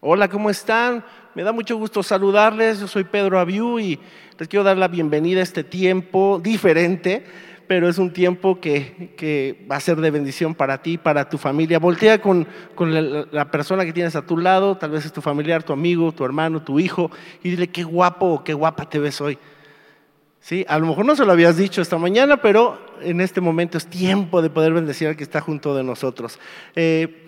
Hola, ¿cómo están? Me da mucho gusto saludarles. Yo soy Pedro Abiú y les quiero dar la bienvenida a este tiempo diferente, pero es un tiempo que, va a ser de bendición para ti, para tu familia. Voltea con, la, la, persona que tienes a tu lado, tal vez es tu familiar, tu amigo, tu hermano, tu hijo, y dile qué guapo o qué guapa te ves hoy. Sí, a lo mejor no se lo habías dicho esta mañana, pero en este momento es tiempo de poder bendecir al que está junto de nosotros. Eh,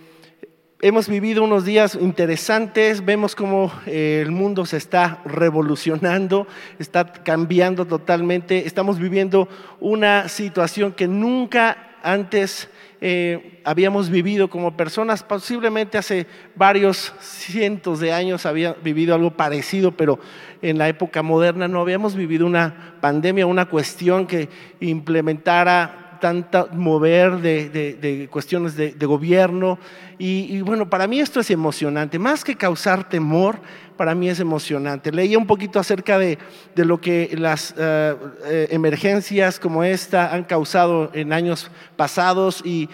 hemos vivido unos días interesantes, vemos cómo eh, el mundo se está revolucionando, está cambiando totalmente, estamos viviendo una situación que nunca antes eh, habíamos vivido como personas, posiblemente hace varios cientos de años había vivido algo parecido, pero en la época moderna no habíamos vivido una pandemia, una cuestión que implementara tanta mover de, cuestiones de, gobierno. Y, bueno, para mí esto es emocionante, más que causar temor, para mí es emocionante. Leía un poquito acerca de, lo que las eh, eh, emergencias como esta han causado en años pasados y,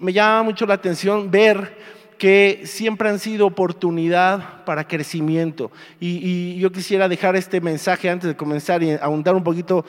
me llama mucho la atención ver que siempre han sido oportunidad para crecimiento. Y, yo quisiera dejar este mensaje antes de comenzar y ahondar un poquito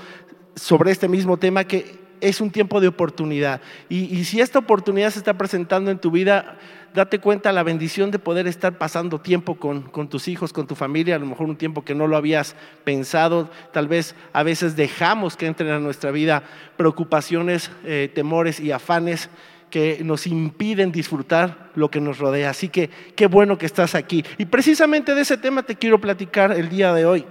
sobre este mismo tema, que es un tiempo de oportunidad. Y, si esta oportunidad se está presentando en tu vida, date cuenta la bendición de poder estar pasando tiempo con, tus hijos, con tu familia, a lo mejor un tiempo que no lo habías pensado, tal vez a veces dejamos que entren a nuestra vida preocupaciones, eh, temores y afanes que nos impiden disfrutar lo que nos rodea. Así que qué bueno que estás aquí. Y precisamente de ese tema te quiero platicar el día de hoy.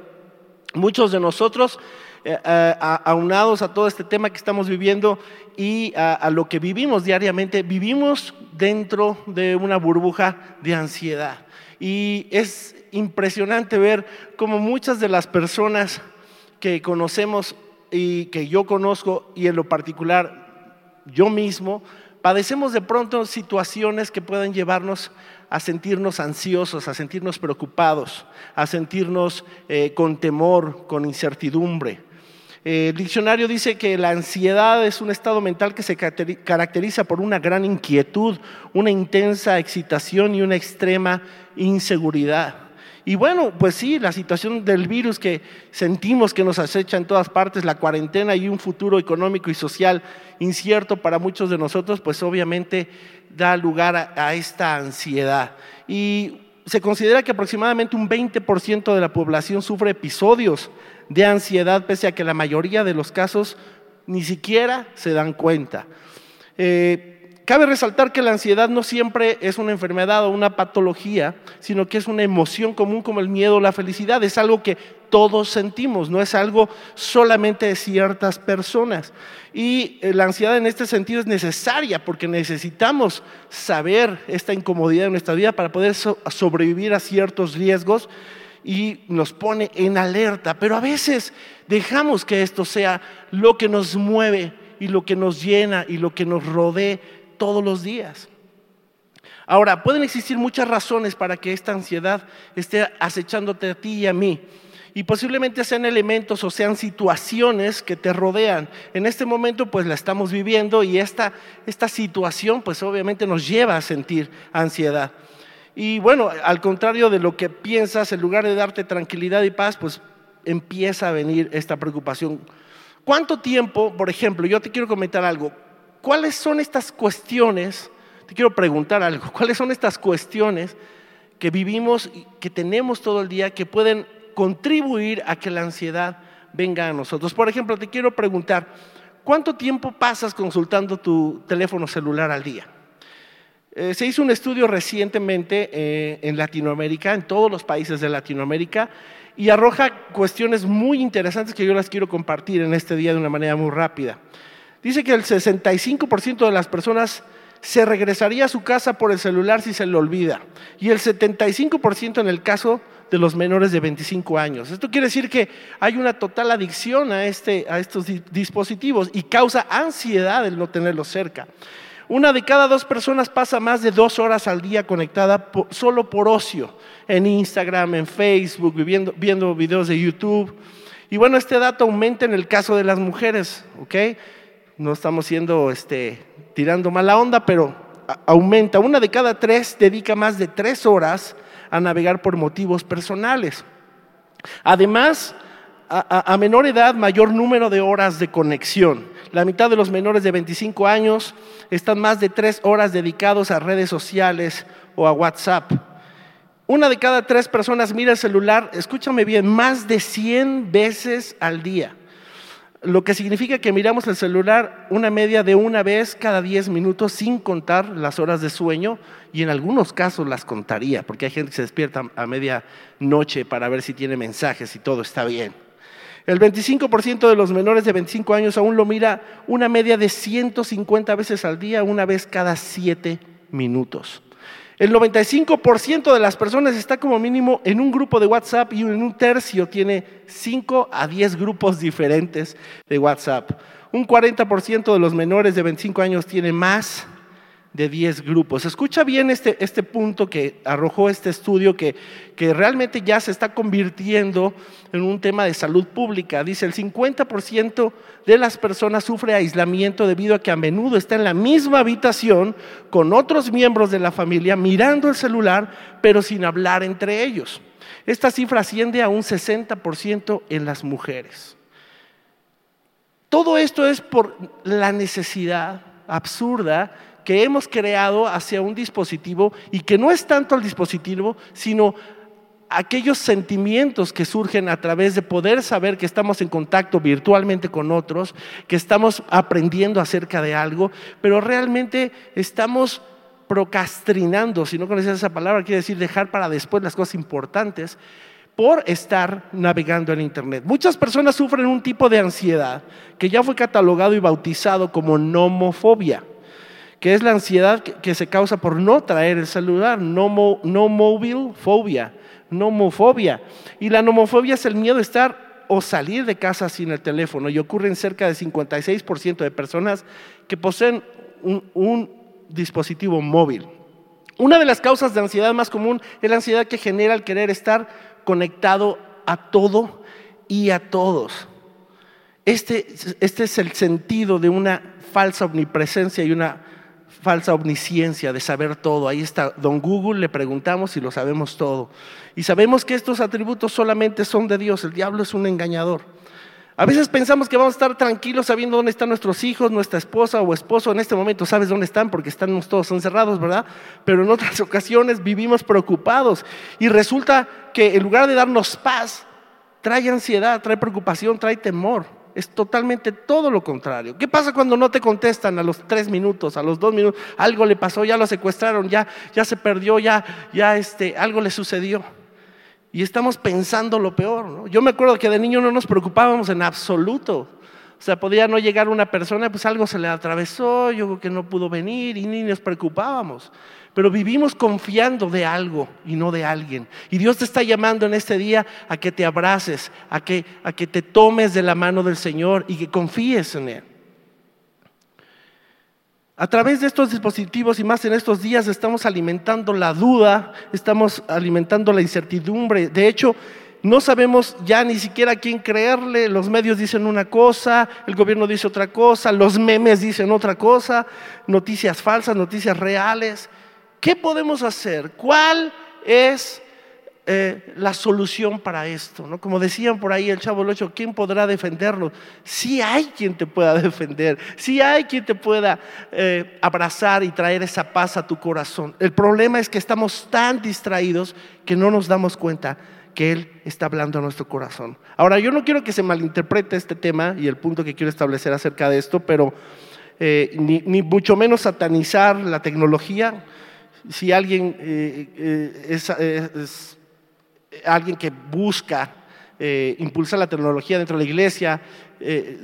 Muchos de nosotros eh, eh, aunados a todo este tema que estamos viviendo y a, lo que vivimos diariamente, vivimos dentro de una burbuja de ansiedad. Y es impresionante ver cómo muchas de las personas que conocemos y que yo conozco y en lo particular yo mismo, padecemos de pronto situaciones que pueden llevarnos a sentirnos ansiosos, a sentirnos preocupados, a sentirnos eh, con temor, con incertidumbre. Eh, el diccionario dice que la ansiedad es un estado mental que se caracteriza por una gran inquietud, una intensa excitación y una extrema inseguridad. Y bueno, pues sí, la situación del virus que sentimos que nos acecha en todas partes, la cuarentena y un futuro económico y social incierto para muchos de nosotros, pues obviamente da lugar a, a esta ansiedad. Y se considera que aproximadamente un 20% de la población sufre episodios de ansiedad, pese a que la mayoría de los casos ni siquiera se dan cuenta. Eh, cabe resaltar que la ansiedad no siempre es una enfermedad o una patología, sino que es una emoción común como el miedo o la felicidad. Es algo que todos sentimos, no es algo solamente de ciertas personas. Y eh, la ansiedad en este sentido es necesaria porque necesitamos saber esta incomodidad en nuestra vida para poder sobrevivir a ciertos riesgos y nos pone en alerta, pero a veces dejamos que esto sea lo que nos mueve y lo que nos llena y lo que nos rodee todos los días. Ahora, pueden existir muchas razones para que esta ansiedad esté acechándote a ti y a mí. Y posiblemente sean elementos o sean situaciones que te rodean. En este momento pues la estamos viviendo y esta, esta situación pues obviamente nos lleva a sentir ansiedad. Y bueno, al contrario de lo que piensas, en lugar de darte tranquilidad y paz, pues empieza a venir esta preocupación. ¿Cuánto tiempo, por ejemplo, yo te quiero comentar algo, cuáles son estas cuestiones, te quiero preguntar algo, cuáles son estas cuestiones que vivimos que tenemos todo el día que pueden contribuir a que la ansiedad venga a nosotros? Por ejemplo, te quiero preguntar, ¿cuánto tiempo pasas consultando tu teléfono celular al día? Eh, se hizo un estudio recientemente eh, en Latinoamérica, en todos los países de Latinoamérica, y arroja cuestiones muy interesantes que yo las quiero compartir en este día de una manera muy rápida. Dice que el 65% de las personas se regresaría a su casa por el celular si se le olvida, y el 75% en el caso de los menores de 25 años. Esto quiere decir que hay una total adicción a, este, a estos dispositivos y causa ansiedad el no tenerlos cerca. Una de cada dos personas pasa más de dos horas al día conectada solo por ocio, en Instagram, en Facebook, viendo, viendo videos de YouTube. Y bueno, este dato aumenta en el caso de las mujeres, ¿ok? No estamos siendo, este, tirando mala onda, pero aumenta. Una de cada tres dedica más de tres horas a navegar por motivos personales. Además, a, menor edad, mayor número de horas de conexión. La mitad de los menores de 25 años están más de tres horas dedicados a redes sociales o a WhatsApp. Una de cada tres personas mira el celular, escúchame bien, más de 100 veces al día. Lo que significa que miramos el celular una media de una vez cada 10 minutos sin contar las horas de sueño y en algunos casos las contaría, porque hay gente que se despierta a media noche para ver si tiene mensajes y todo está bien. El 25% de los menores de 25 años aún lo mira una media de 150 veces al día, una vez cada 7 minutos. El 95% de las personas está como mínimo en un grupo de WhatsApp y en un tercio tiene 5 a 10 grupos diferentes de WhatsApp. Un 40% de los menores de 25 años tiene más de 10 grupos. Escucha bien este, este punto que arrojó este estudio que, que realmente ya se está convirtiendo en un tema de salud pública. Dice, el 50% de las personas sufre aislamiento debido a que a menudo está en la misma habitación con otros miembros de la familia mirando el celular, pero sin hablar entre ellos. Esta cifra asciende a un 60% en las mujeres. Todo esto es por la necesidad absurda que hemos creado hacia un dispositivo y que no es tanto el dispositivo, sino aquellos sentimientos que surgen a través de poder saber que estamos en contacto virtualmente con otros, que estamos aprendiendo acerca de algo, pero realmente estamos procrastinando, si no conoces esa palabra, quiere decir dejar para después las cosas importantes por estar navegando en Internet. Muchas personas sufren un tipo de ansiedad que ya fue catalogado y bautizado como nomofobia que es la ansiedad que, se causa por no traer el celular, no, mobile fobia, nomofobia. Y la nomofobia es el miedo de estar o salir de casa sin el teléfono y ocurre en cerca de 56% de personas que poseen un dispositivo móvil. Una de las causas de ansiedad más común es la ansiedad que genera el querer estar conectado a todo y a todos. Este, este es el sentido de una falsa omnipresencia y una falsa omnisciencia de saber todo. Ahí está, don Google, le preguntamos si lo sabemos todo. Y sabemos que estos atributos solamente son de Dios, el diablo es un engañador. A veces pensamos que vamos a estar tranquilos sabiendo dónde están nuestros hijos, nuestra esposa o esposo. En este momento sabes dónde están porque estamos todos encerrados, ¿verdad? Pero en otras ocasiones vivimos preocupados y resulta que en lugar de darnos paz, trae ansiedad, trae preocupación, trae temor. Es totalmente todo lo contrario. ¿Qué pasa cuando no te contestan a los tres minutos, a los dos minutos? Algo le pasó, ya lo secuestraron, ya, ya se perdió, ya, ya este, algo le sucedió. Y estamos pensando lo peor. Yo me acuerdo que de niño no nos preocupábamos en absoluto. O sea, podía no llegar una persona, pues algo se le atravesó, yo creo que no pudo venir y ni nos preocupábamos. Pero vivimos confiando de algo y no de alguien. Y Dios te está llamando en este día a que te abraces, a que, a que te tomes de la mano del Señor y que confíes en Él. A través de estos dispositivos y más en estos días estamos alimentando la duda, estamos alimentando la incertidumbre. De hecho, no sabemos ya ni siquiera quién creerle, los medios dicen una cosa, el gobierno dice otra cosa, los memes dicen otra cosa, noticias falsas, noticias reales. ¿Qué podemos hacer? ¿Cuál es eh, la solución para esto? ¿no? Como decían por ahí el chavo Locho, ¿quién podrá defendernos? Sí hay quien te pueda defender, sí hay quien te pueda eh, abrazar y traer esa paz a tu corazón. El problema es que estamos tan distraídos que no nos damos cuenta que Él está hablando a nuestro corazón. Ahora, yo no quiero que se malinterprete este tema y el punto que quiero establecer acerca de esto, pero eh, ni, mucho menos satanizar la tecnología. Si alguien eh, eh, es, alguien que busca impulsar la tecnología dentro de la iglesia,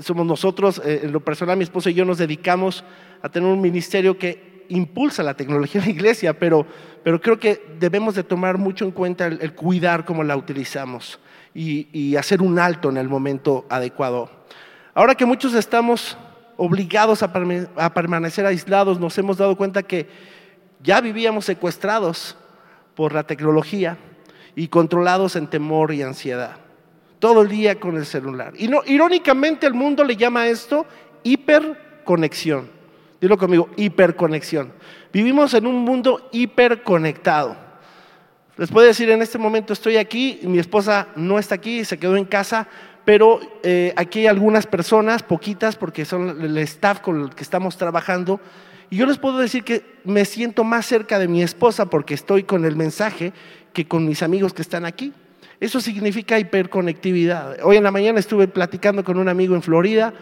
somos nosotros, en lo personal mi esposo y yo nos dedicamos a tener un ministerio que impulsa la tecnología en la iglesia, pero, pero creo que debemos de tomar mucho en cuenta el, cuidar cómo la utilizamos y, hacer un alto en el momento adecuado. Ahora que muchos estamos obligados a, a permanecer aislados, nos hemos dado cuenta que ya vivíamos secuestrados por la tecnología y controlados en temor y ansiedad. Todo el día con el celular. Y no, irónicamente el mundo le llama a esto hiperconexión. Dilo conmigo, hiperconexión. Vivimos en un mundo hiperconectado. Les puedo decir, en este momento estoy aquí, mi esposa no está aquí, se quedó en casa, pero eh, aquí hay algunas personas, poquitas, porque son el staff con el que estamos trabajando, y yo les puedo decir que me siento más cerca de mi esposa porque estoy con el mensaje que con mis amigos que están aquí. Eso significa hiperconectividad. Hoy en la mañana estuve platicando con un amigo en Florida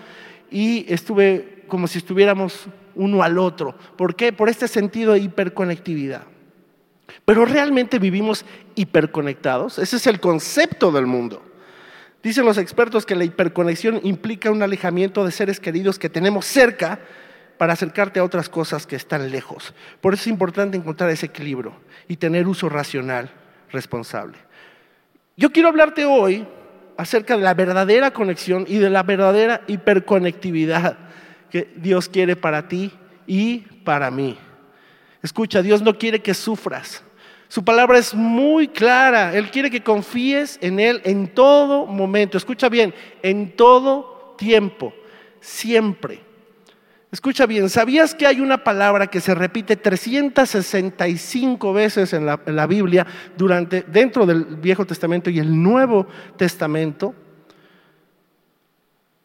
y estuve como si estuviéramos uno al otro. ¿Por qué? Por este sentido de hiperconectividad. Pero realmente vivimos hiperconectados. Ese es el concepto del mundo. Dicen los expertos que la hiperconexión implica un alejamiento de seres queridos que tenemos cerca para acercarte a otras cosas que están lejos. Por eso es importante encontrar ese equilibrio y tener uso racional responsable. Yo quiero hablarte hoy acerca de la verdadera conexión y de la verdadera hiperconectividad que Dios quiere para ti y para mí. Escucha, Dios no quiere que sufras. Su palabra es muy clara. Él quiere que confíes en Él en todo momento. Escucha bien, en todo tiempo, siempre. Escucha bien, ¿sabías que hay una palabra que se repite 365 veces en la, Biblia durante, dentro del Viejo Testamento y el Nuevo Testamento?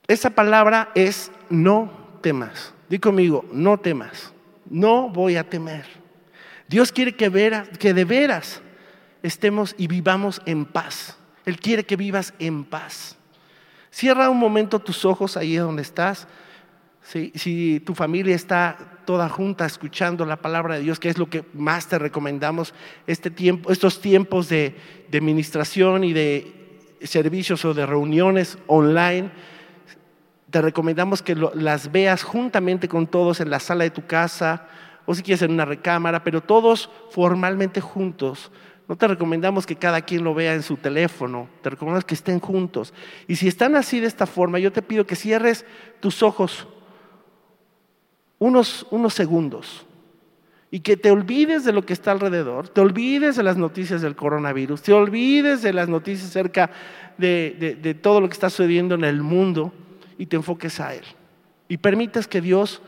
Esa palabra es no temas. Di conmigo, no temas. No voy a temer. Dios quiere que, que de veras estemos y vivamos en paz. Él quiere que vivas en paz. Cierra un momento tus ojos ahí donde estás. Si, tu familia está toda junta escuchando la palabra de Dios, que es lo que más te recomendamos este tiempo, estos tiempos de, de administración y de servicios o de reuniones online, te recomendamos que las veas juntamente con todos en la sala de tu casa o si quieres en una recámara, pero todos formalmente juntos. No te recomendamos que cada quien lo vea en su teléfono, te recomendamos que estén juntos. Y si están así de esta forma, yo te pido que cierres tus ojos unos, unos segundos y que te olvides de lo que está alrededor, te olvides de las noticias del coronavirus, te olvides de las noticias acerca de, de, todo lo que está sucediendo en el mundo y te enfoques a Él. Y permitas que Dios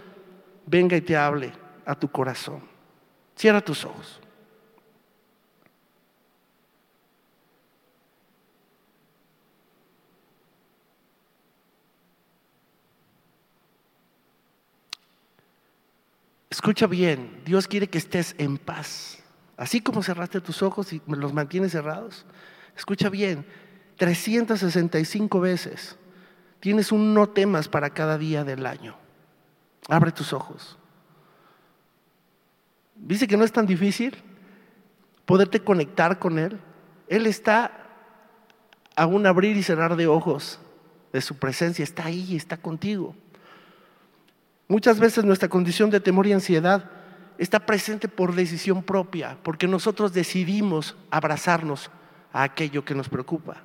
venga y te hable a tu corazón. Cierra tus ojos. Escucha bien, Dios quiere que estés en paz. Así como cerraste tus ojos y los mantienes cerrados. Escucha bien, 365 veces tienes un no temas para cada día del año. Abre tus ojos. Dice que no es tan difícil poderte conectar con Él. Él está a un abrir y cerrar de ojos de su presencia, está ahí, está contigo. Muchas veces nuestra condición de temor y ansiedad está presente por decisión propia, porque nosotros decidimos abrazarnos a aquello que nos preocupa.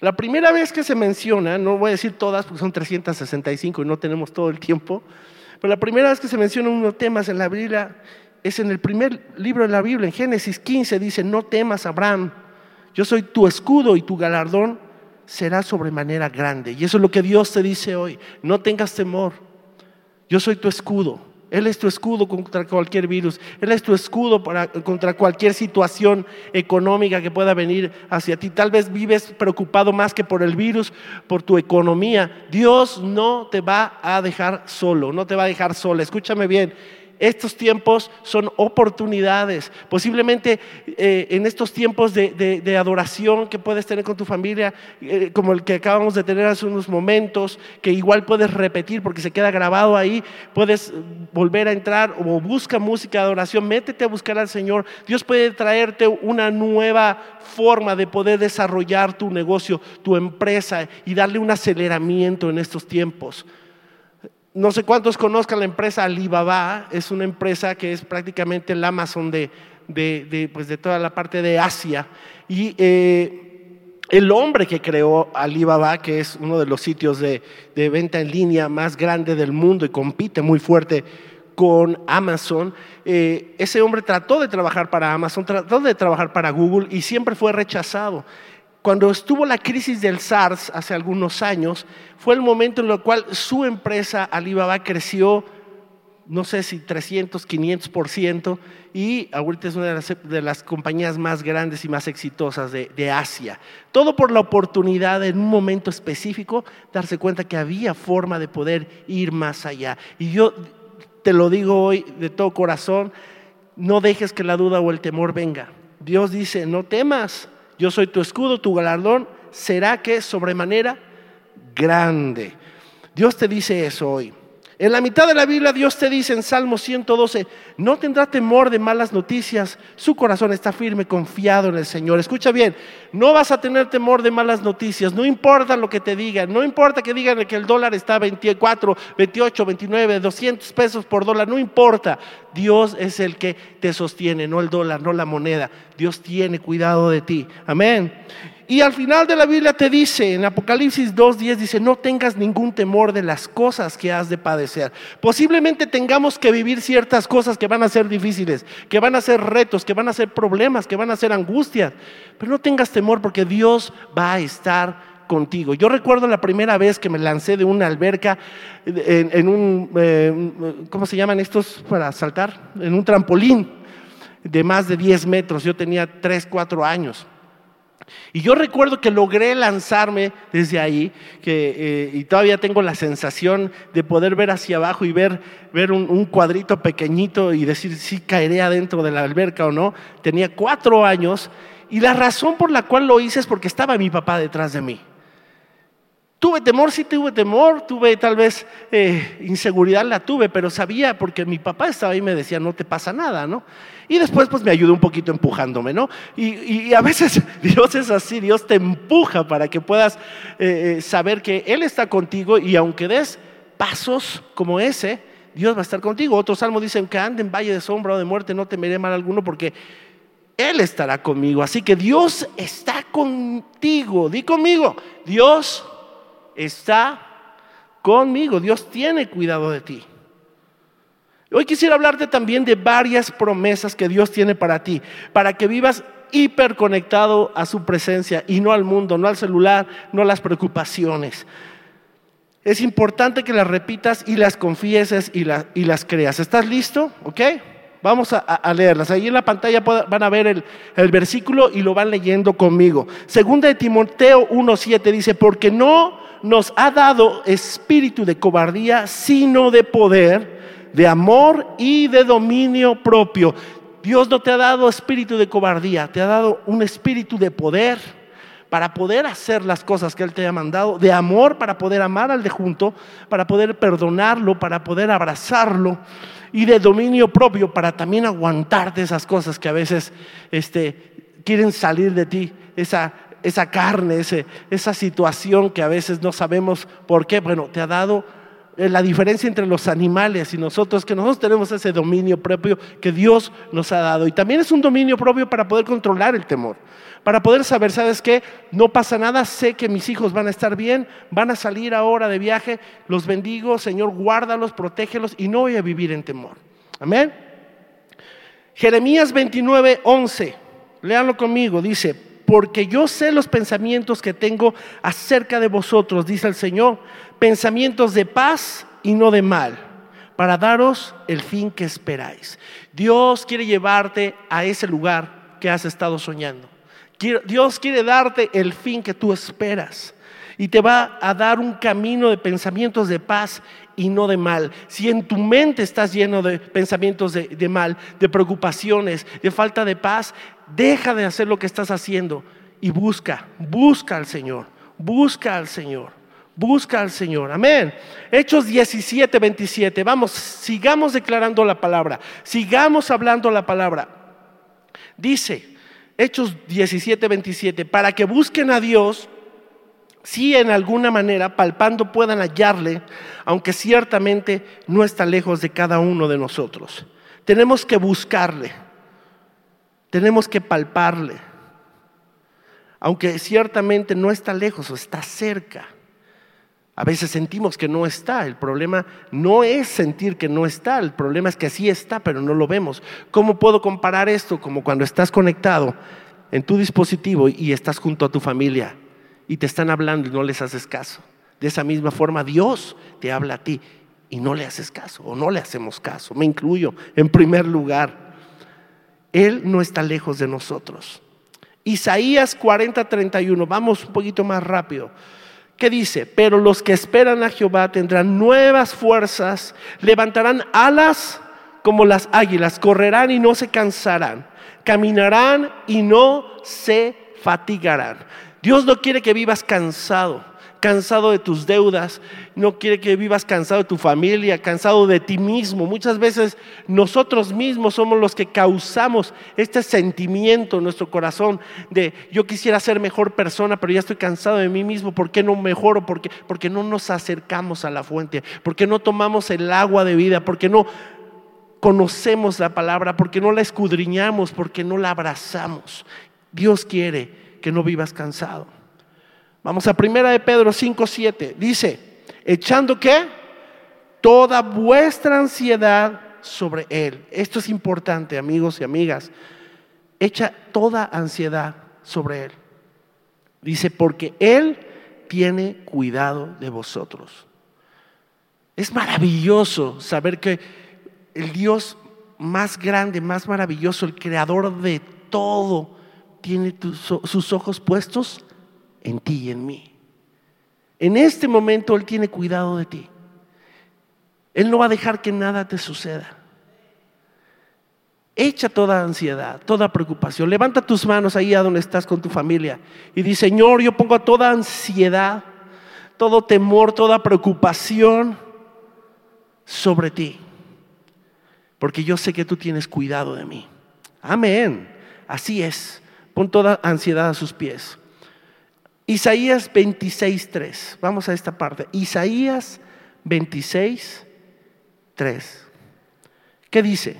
La primera vez que se menciona, no voy a decir todas porque son 365 y no tenemos todo el tiempo, pero la primera vez que se menciona unos temas en la Biblia es en el primer libro de la Biblia, en Génesis 15, dice, no temas, Abraham, yo soy tu escudo y tu galardón será sobremanera grande. Y eso es lo que Dios te dice hoy, no tengas temor. Yo soy tu escudo. Él es tu escudo contra cualquier virus. Él es tu escudo contra cualquier situación económica que pueda venir hacia ti. Tal vez vives preocupado más que por el virus, por tu economía. Dios no te va a dejar solo, no te va a dejar sola. Escúchame bien. Estos tiempos son oportunidades. Posiblemente eh, en estos tiempos de, adoración que puedes tener con tu familia, eh, como el que acabamos de tener hace unos momentos, que igual puedes repetir porque se queda grabado ahí, puedes volver a entrar o busca música de adoración, métete a buscar al Señor. Dios puede traerte una nueva forma de poder desarrollar tu negocio, tu empresa y darle un aceleramiento en estos tiempos. No sé cuántos conozcan la empresa Alibaba, es una empresa que es prácticamente el Amazon de, pues de toda la parte de Asia. Y eh, el hombre que creó Alibaba, que es uno de los sitios de, venta en línea más grande del mundo y compite muy fuerte con Amazon, eh, ese hombre trató de trabajar para Amazon, trató de trabajar para Google y siempre fue rechazado. Cuando estuvo la crisis del SARS hace algunos años, fue el momento en el cual su empresa Alibaba creció no sé si 300, 500 por ciento, y ahorita es una de las, compañías más grandes y más exitosas de, Asia. Todo por la oportunidad en un momento específico darse cuenta que había forma de poder ir más allá. Y yo te lo digo hoy de todo corazón, no dejes que la duda o el temor venga. Dios dice, no temas, yo soy tu escudo, tu galardón será que sobremanera grande. Dios te dice eso hoy. En la mitad de la Biblia Dios te dice en Salmo 112, no tendrá temor de malas noticias, su corazón está firme, confiado en el Señor. Escucha bien, no vas a tener temor de malas noticias, no importa lo que te digan, no importa que digan que el dólar está a 24, 28, 29, 200 pesos por dólar, no importa. Dios es el que te sostiene, no el dólar, no la moneda. Dios tiene cuidado de ti. Amén. Y al final de la Biblia te dice, en Apocalipsis 2.10 dice, no tengas ningún temor de las cosas que has de padecer. Posiblemente tengamos que vivir ciertas cosas que van a ser difíciles, que van a ser retos, que van a ser problemas, que van a ser angustias. Pero no tengas temor porque Dios va a estar contigo. Yo recuerdo la primera vez que me lancé de una alberca en, un, eh, ¿cómo se llaman estos para saltar? En un trampolín de más de 10 metros. Yo tenía 3, 4 años. Y yo recuerdo que logré lanzarme desde ahí, eh, y todavía tengo la sensación de poder ver hacia abajo y ver, un, cuadrito pequeñito y decir si caeré adentro de la alberca o no. Tenía cuatro años y la razón por la cual lo hice es porque estaba mi papá detrás de mí. Tuve temor, sí tuve temor, tuve tal vez eh, inseguridad, la tuve, pero sabía porque mi papá estaba ahí y me decía, no te pasa nada, ¿no? Y después pues me ayudó un poquito empujándome, ¿no? Y, a veces Dios es así, Dios te empuja para que puedas eh, eh, saber que Él está contigo y aunque des pasos como ese, Dios va a estar contigo. Otros salmos dicen que ande en valle de sombra o de muerte, no temeré mal alguno porque Él estará conmigo. Así que Dios está contigo, di conmigo, Dios está conmigo. Dios tiene cuidado de ti. Hoy quisiera hablarte también de varias promesas que Dios tiene para ti, para que vivas hiperconectado a su presencia y no al mundo, no al celular, no a las preocupaciones. Es importante que las repitas y las confieses y, las creas. ¿Estás listo? ¿Ok? Vamos a, leerlas. Ahí en la pantalla van a ver el, el, versículo y lo van leyendo conmigo. Segunda de Timoteo 1.7 dice, porque no nos ha dado espíritu de cobardía, sino de poder, de amor y de dominio propio. Dios no te ha dado espíritu de cobardía, te ha dado un espíritu de poder para poder hacer las cosas que Él te ha mandado, de amor para poder amar al de junto, para poder perdonarlo, para poder abrazarlo y de dominio propio para también aguantarte esas cosas que a veces este, quieren salir de ti, esa esa carne, esa situación que a veces no sabemos por qué. Bueno, te ha dado eh, la diferencia entre los animales y nosotros, que nosotros tenemos ese dominio propio que Dios nos ha dado. Y también es un dominio propio para poder controlar el temor, para poder saber, ¿sabes qué? No pasa nada, sé que mis hijos van a estar bien, van a salir ahora de viaje, los bendigo, Señor, guárdalos, protégelos y no voy a vivir en temor. Amén. Jeremías 29, 11, léanlo conmigo, dice, porque yo sé los pensamientos que tengo acerca de vosotros, dice el Señor, pensamientos de paz y no de mal, para daros el fin que esperáis. Dios quiere llevarte a ese lugar que has estado soñando. Dios quiere darte el fin que tú esperas y te va a dar un camino de pensamientos de paz y no de mal. Si en tu mente estás lleno de pensamientos de, de, mal, de preocupaciones, de falta de paz, deja de hacer lo que estás haciendo y busca, busca al Señor, busca al Señor, busca al Señor. Amén. Hechos 17, 27. Vamos, sigamos declarando la palabra, sigamos hablando la palabra. Dice, Hechos 17, 27, para que busquen a Dios si en alguna manera, palpando, puedan hallarle, aunque ciertamente no está lejos de cada uno de nosotros. Tenemos que buscarle. Tenemos que palparle, aunque ciertamente no está lejos o está cerca. A veces sentimos que no está. El problema no es sentir que no está. El problema es que sí está, pero no lo vemos. ¿Cómo puedo comparar esto? Como cuando estás conectado en tu dispositivo y estás junto a tu familia y te están hablando y no les haces caso. De esa misma forma Dios te habla a ti y no le haces caso o no le hacemos caso. Me incluyo en primer lugar. Él no está lejos de nosotros. Isaías 40, 31, vamos un poquito más rápido. ¿Qué dice? Pero los que esperan a Jehová tendrán nuevas fuerzas, levantarán alas como las águilas, correrán y no se cansarán, caminarán y no se fatigarán. Dios no quiere que vivas cansado cansado de tus deudas, no quiere que vivas cansado de tu familia, cansado de ti mismo. Muchas veces nosotros mismos somos los que causamos este sentimiento en nuestro corazón de yo quisiera ser mejor persona, pero ya estoy cansado de mí mismo. ¿Por qué no mejoro? Porque, porque no nos acercamos a la fuente, porque no tomamos el agua de vida, porque no conocemos la palabra, porque no la escudriñamos, porque no la abrazamos. Dios quiere que no vivas cansado. Vamos a primera de Pedro 5, 7. Dice, echando qué? Toda vuestra ansiedad sobre Él. Esto es importante, amigos y amigas. Echa toda ansiedad sobre Él. Dice, porque Él tiene cuidado de vosotros. Es maravilloso saber que el Dios más grande, más maravilloso, el creador de todo, tiene sus ojos puestos en ti y en mí. En este momento Él tiene cuidado de ti. Él no va a dejar que nada te suceda. Echa toda ansiedad, toda preocupación. Levanta tus manos ahí a donde estás con tu familia y di, Señor, yo pongo toda ansiedad, todo temor, toda preocupación sobre ti. Porque yo sé que tú tienes cuidado de mí. Amén. Así es. Pon toda ansiedad a sus pies. Isaías 26.3. Vamos a esta parte. Isaías 26.3. ¿Qué dice?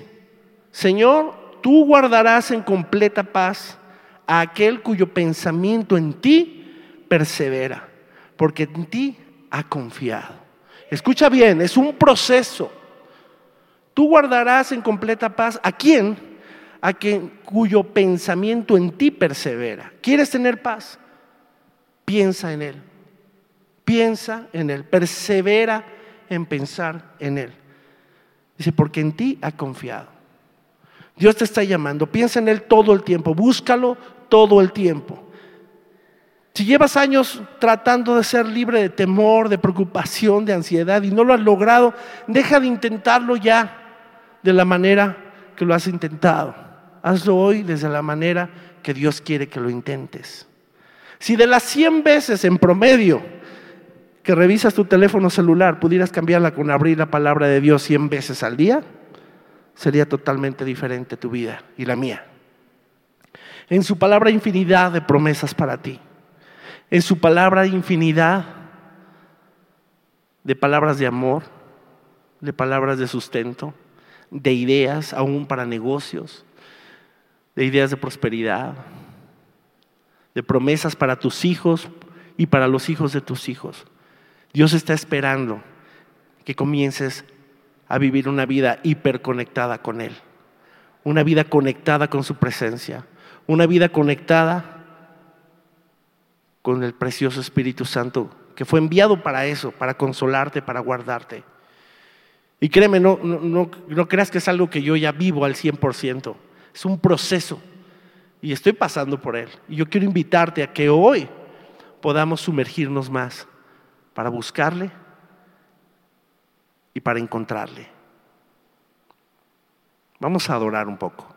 Señor, tú guardarás en completa paz a aquel cuyo pensamiento en ti persevera, porque en ti ha confiado. Escucha bien, es un proceso. Tú guardarás en completa paz a quien, a quien cuyo pensamiento en ti persevera. ¿Quieres tener paz? Piensa en Él. Piensa en Él. Persevera en pensar en Él. Dice, porque en ti ha confiado. Dios te está llamando. Piensa en Él todo el tiempo. Búscalo todo el tiempo. Si llevas años tratando de ser libre de temor, de preocupación, de ansiedad y no lo has logrado, deja de intentarlo ya de la manera que lo has intentado. Hazlo hoy desde la manera que Dios quiere que lo intentes. Si de las 100 veces en promedio que revisas tu teléfono celular pudieras cambiarla con abrir la palabra de Dios 100 veces al día, sería totalmente diferente tu vida y la mía. En su palabra infinidad de promesas para ti. En su palabra infinidad de palabras de amor, de palabras de sustento, de ideas aún para negocios, de ideas de prosperidad, de promesas para tus hijos y para los hijos de tus hijos. Dios está esperando que comiences a vivir una vida hiperconectada con Él, una vida conectada con su presencia, una vida conectada con el precioso Espíritu Santo que fue enviado para eso, para consolarte, para guardarte. Y créeme, no, no, no creas que es algo que yo ya vivo al 100%, es un proceso y estoy pasando por él. Y yo quiero invitarte a que hoy podamos sumergirnos más para buscarle y para encontrarle. Vamos a adorar un poco.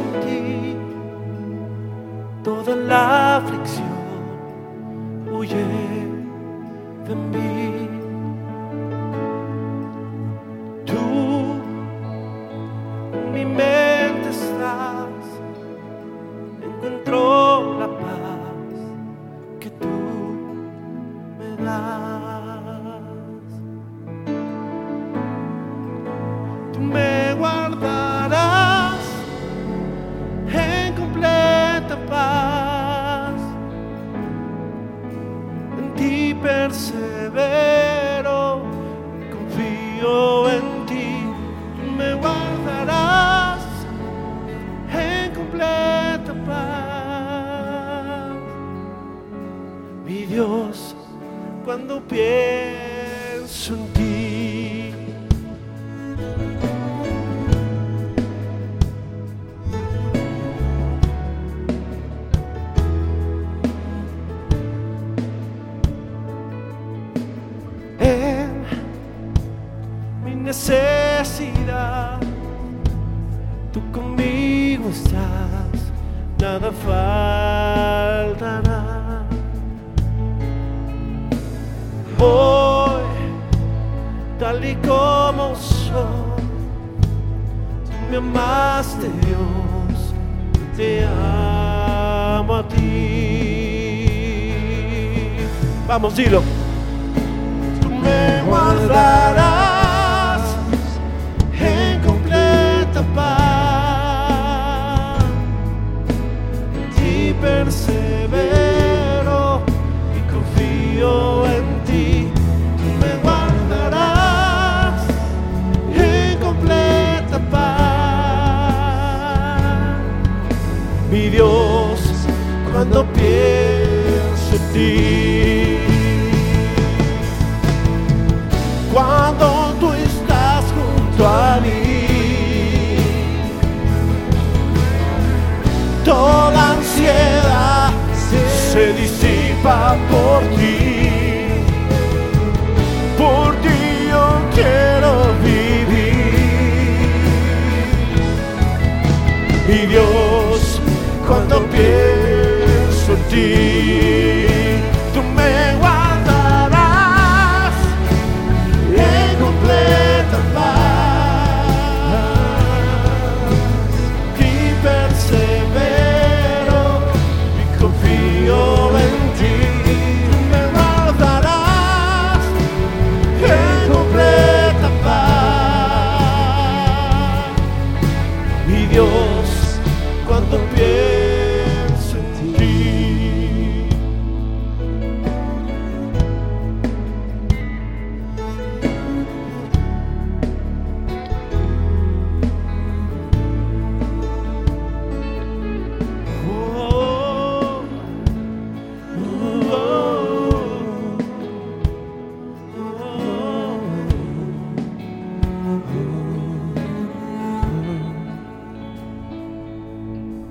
en ti. Toda la pienso Vamos, dilo me guardarás en completa paz. En ti persevero y confío en ti. Tú me guardarás en completa paz. Mi Dios, cuando pienso por ti. Por ti yo quiero vivir. Y Dios, cuando pienso